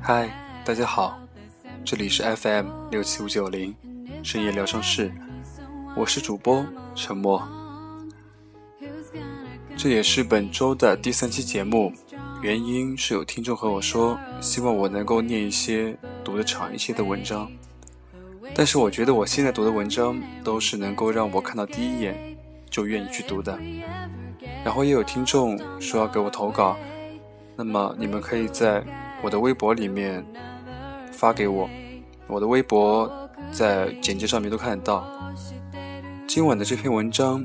嗨，大家好，这里是 FM 六七五九零深夜疗伤室，我是主播沉默。这也是本周的第三期节目，原因是有听众和我说，希望我能够念一些读的长一些的文章。但是我觉得我现在读的文章都是能够让我看到第一眼就愿意去读的。然后也有听众说要给我投稿，那么你们可以在我的微博里面发给我，我的微博在简介上面都看得到。今晚的这篇文章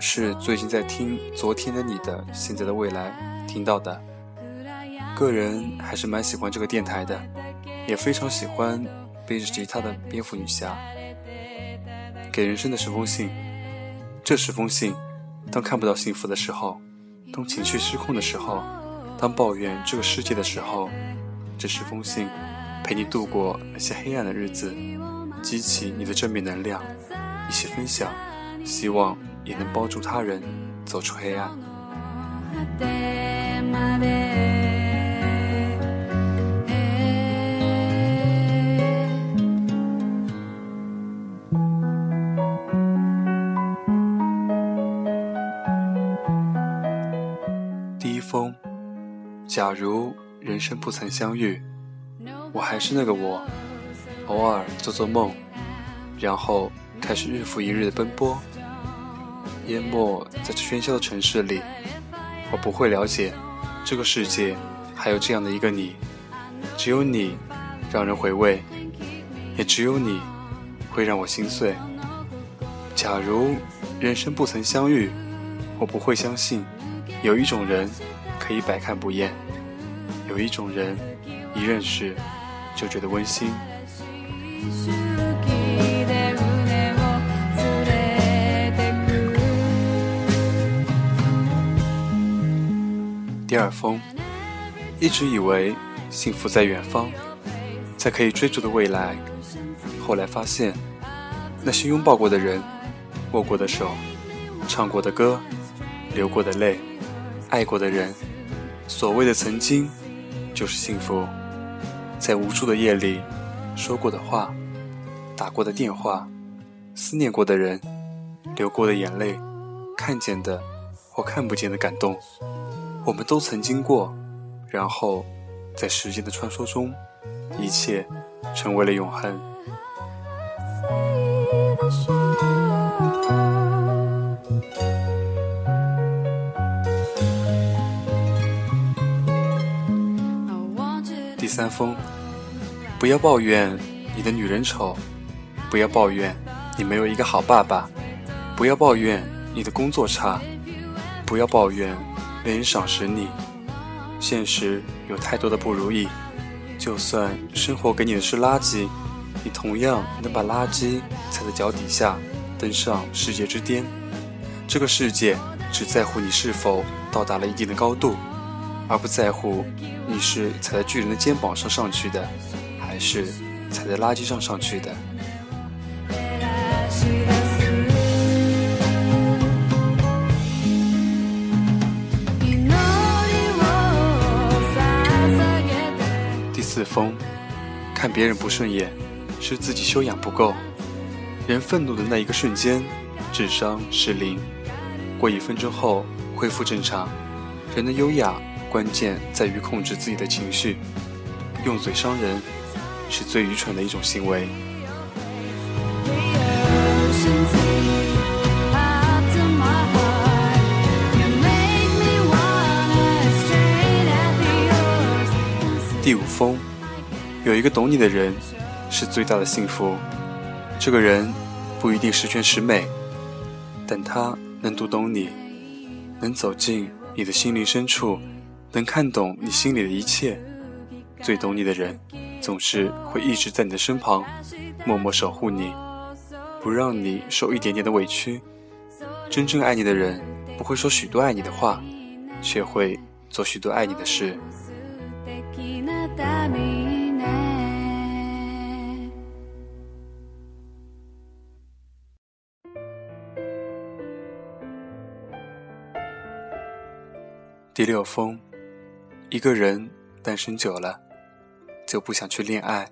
是最近在听《昨天的你的现在的未来》听到的，个人还是蛮喜欢这个电台的，也非常喜欢。背着吉他的蝙蝠女侠，给人生的十封信。这十封信，当看不到幸福的时候，当情绪失控的时候，当抱怨这个世界的时候，这十封信陪你度过那些黑暗的日子，激起你的正面能量，一起分享，希望也能帮助他人走出黑暗。假如人生不曾相遇，我还是那个我，偶尔做做梦，然后开始日复一日的奔波，淹没在这喧嚣的城市里。我不会了解这个世界还有这样的一个你，只有你让人回味，也只有你会让我心碎。假如人生不曾相遇，我不会相信有一种人。可以百看不厌。有一种人，一认识就觉得温馨。第二封，一直以为幸福在远方，在可以追逐的未来。后来发现，那些拥抱过的人，握过的手，唱过的歌，流过的泪，爱过的人。所谓的曾经，就是幸福。在无数的夜里，说过的话，打过的电话，思念过的人，流过的眼泪，看见的或看不见的感动，我们都曾经过。然后，在时间的穿梭中，一切成为了永恒。三封，不要抱怨你的女人丑，不要抱怨你没有一个好爸爸，不要抱怨你的工作差，不要抱怨没人赏识你。现实有太多的不如意，就算生活给你的是垃圾，你同样能把垃圾踩在脚底下，登上世界之巅。这个世界只在乎你是否到达了一定的高度。而不在乎你是踩在巨人的肩膀上上去的，还是踩在垃圾上上去的。第四封，看别人不顺眼，是自己修养不够。人愤怒的那一个瞬间，智商是零，过一分钟后恢复正常。人的优雅。关键在于控制自己的情绪，用嘴伤人是最愚蠢的一种行为。第五封，有一个懂你的人是最大的幸福。这个人不一定十全十美，但他能读懂你，能走进你的心灵深处。能看懂你心里的一切，最懂你的人，总是会一直在你的身旁，默默守护你，不让你受一点点的委屈。真正爱你的人，不会说许多爱你的话，却会做许多爱你的事。第六封，一个人单身久了，就不想去恋爱，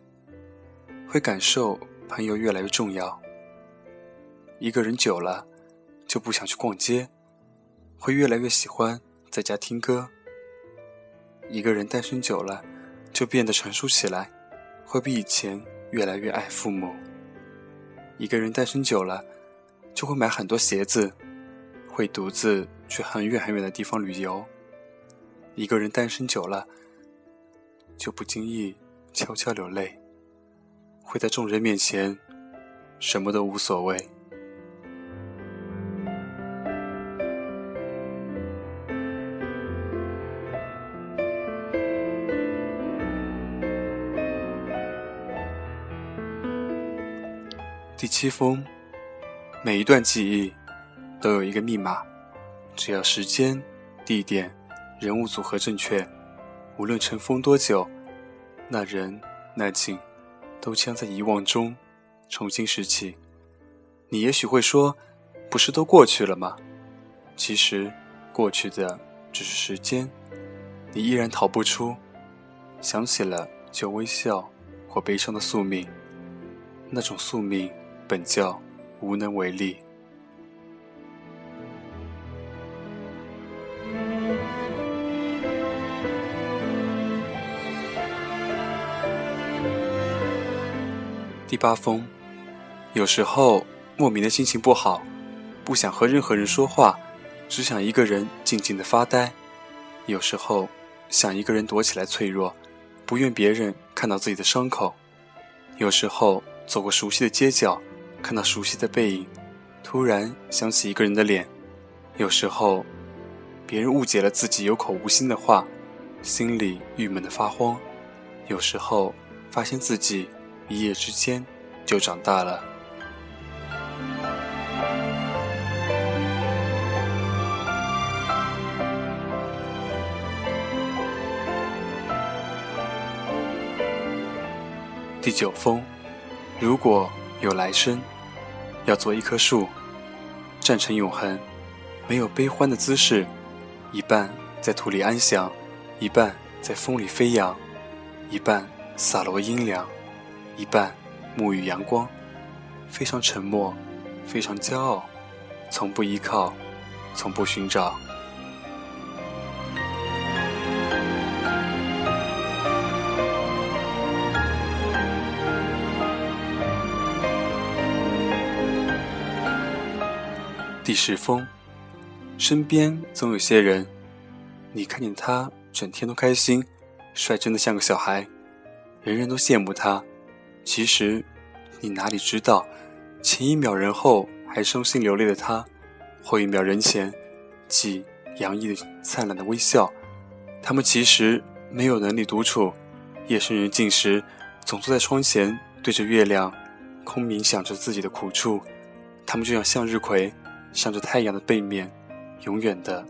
会感受朋友越来越重要。一个人久了，就不想去逛街，会越来越喜欢在家听歌。一个人单身久了，就变得成熟起来，会比以前越来越爱父母。一个人单身久了，就会买很多鞋子，会独自去很远很远的地方旅游。一个人单身久了，就不经意悄悄流泪，会在众人面前什么都无所谓。第七封，每一段记忆都有一个密码，只要时间、地点。人物组合正确，无论尘封多久，那人那景，都将在遗忘中重新拾起。你也许会说，不是都过去了吗？其实，过去的只是时间，你依然逃不出。想起了就微笑或悲伤的宿命，那种宿命本叫无能为力。第八封，有时候莫名的心情不好，不想和任何人说话，只想一个人静静的发呆。有时候想一个人躲起来脆弱，不愿别人看到自己的伤口。有时候走过熟悉的街角，看到熟悉的背影，突然想起一个人的脸。有时候别人误解了自己有口无心的话，心里郁闷的发慌。有时候发现自己。一夜之间就长大了。第九封，如果有来生，要做一棵树，站成永恒，没有悲欢的姿势，一半在土里安详，一半在风里飞扬，一半洒落阴凉。一半沐浴阳光，非常沉默，非常骄傲，从不依靠，从不寻找。第十封，身边总有些人，你看见他整天都开心，率真的像个小孩，人人都羡慕他。其实，你哪里知道，前一秒人后还伤心流泪的他，后一秒人前既洋溢灿烂的微笑。他们其实没有能力独处，夜深人静时，总坐在窗前对着月亮，空冥想着自己的苦处。他们就像向日葵，向着太阳的背面，永远的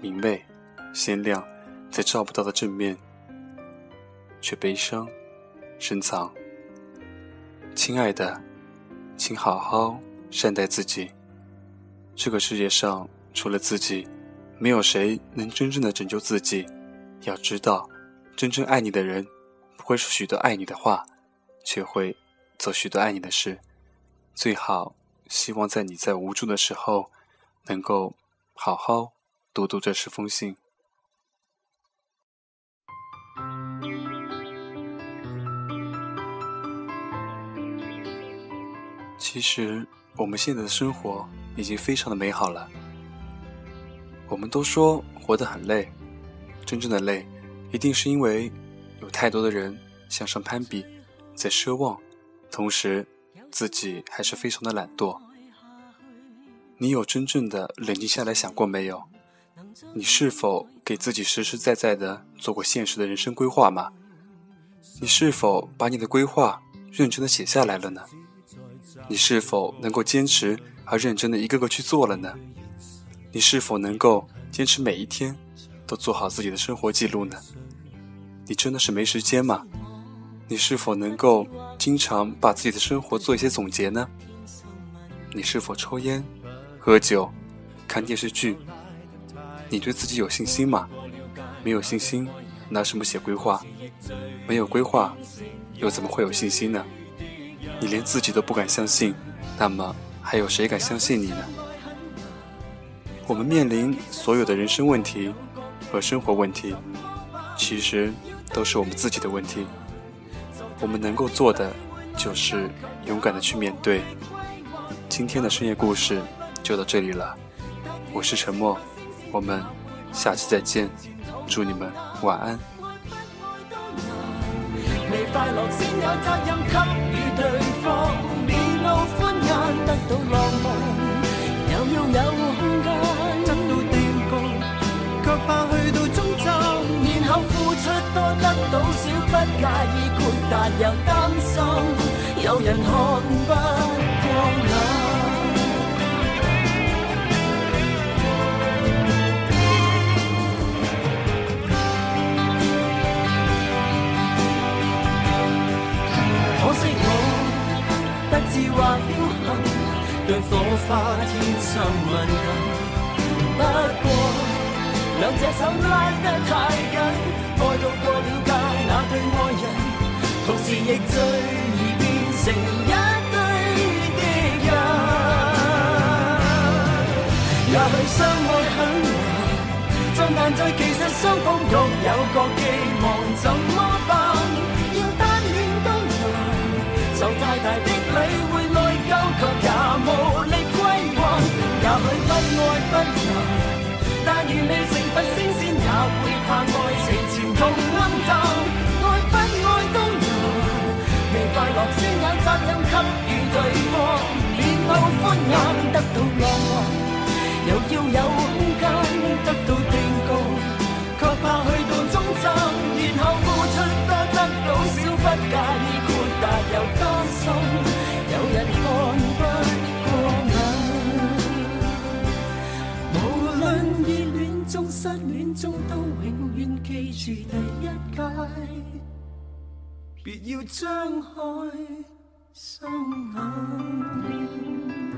明媚、鲜亮，在照不到的正面，却悲伤深藏。亲爱的，请好好善待自己。这个世界上除了自己，没有谁能真正的拯救自己。要知道，真正爱你的人，不会说许多爱你的话，却会做许多爱你的事。最好希望在你在无助的时候，能够好好读读这十封信。其实，我们现在的生活已经非常的美好了。我们都说活得很累，真正的累，一定是因为有太多的人向上攀比，在奢望，同时自己还是非常的懒惰。你有真正的冷静下来想过没有？你是否给自己实实在在的做过现实的人生规划吗？你是否把你的规划认真的写下来了呢？你是否能够坚持而认真的一个个去做了呢？你是否能够坚持每一天都做好自己的生活记录呢？你真的是没时间吗？你是否能够经常把自己的生活做一些总结呢？你是否抽烟、喝酒、看电视剧？你对自己有信心吗？没有信心，拿什么写规划？没有规划，又怎么会有信心呢？你连自己都不敢相信，那么还有谁敢相信你呢？我们面临所有的人生问题和生活问题，其实都是我们自己的问题。我们能够做的，就是勇敢的去面对。今天的深夜故事就到这里了，我是沉默，我们下期再见，祝你们晚安。面露欢颜，得到浪漫，又要有空间，得到巅峰，却怕去到终站，然后付出多得到少，不介意豁达又担心有人看。自或侥幸，对火花天生敏感。不过两隻手拉得太紧。爱到过了界，那对爱人，同时亦最易变成一堆的人。也许相爱很难，再难在其实双方各有各寄望，怎么办？未成佛升仙，也会怕爱情。前途暗淡，爱不爱都难。未快乐先有责任给予对方，面露欢颜得到浪漫，又要有空间得中都永远。记住第一届，别要张开双眼。